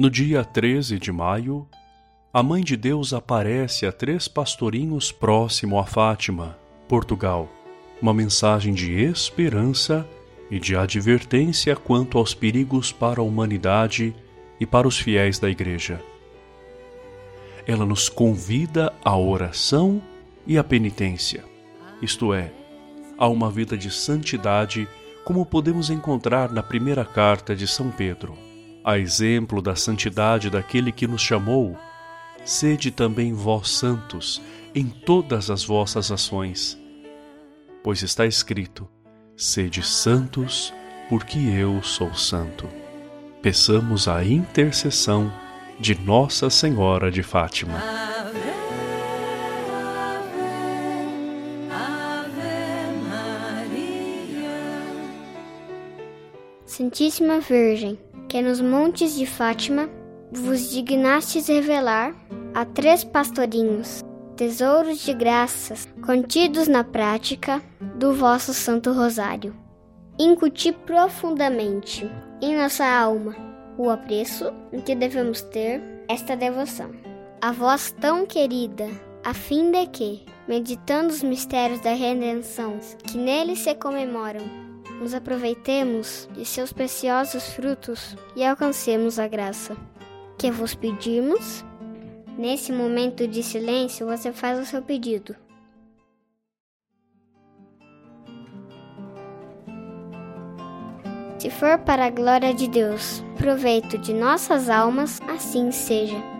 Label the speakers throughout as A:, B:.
A: No dia 13 de maio, a Mãe de Deus aparece a três pastorinhos próximo a Fátima, Portugal, uma mensagem de esperança e de advertência quanto aos perigos para a humanidade e para os fiéis da Igreja. Ela nos convida à oração e à penitência, isto é, a uma vida de santidade, como podemos encontrar na primeira carta de São Pedro. A exemplo da santidade daquele que nos chamou, sede também vós santos em todas as vossas ações. Pois está escrito: sede santos, porque eu sou santo. Peçamos a intercessão de Nossa Senhora de Fátima.
B: Santíssima Virgem, que nos montes de Fátima vos dignastes revelar a três pastorinhos tesouros de graças contidos na prática do vosso Santo Rosário. Incuti profundamente em nossa alma o apreço que devemos ter esta devoção. A vós tão querida, a fim de que, meditando os mistérios da redenção que nele se comemoram, nos aproveitemos de seus preciosos frutos e alcancemos a graça. Que vos pedimos? Nesse momento de silêncio, você faz o seu pedido. Se for para a glória de Deus, proveito de nossas almas, assim seja.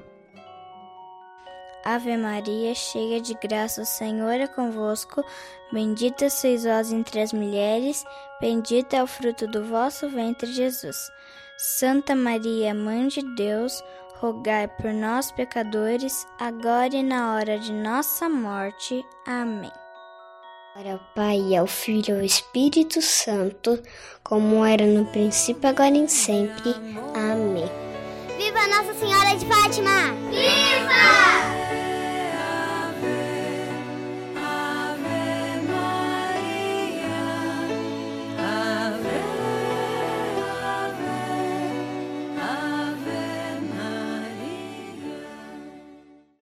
C: Ave Maria, cheia de graça, o Senhor é convosco. Bendita sois vós entre as mulheres, bendito é o fruto do vosso ventre, Jesus. Santa Maria, Mãe de Deus, rogai por nós, pecadores, agora e na hora de nossa morte. Amém.
B: Glória ao Pai, ao Filho e ao Espírito Santo, como era no princípio, agora e sempre. Amém.
D: Viva Nossa Senhora de Fátima!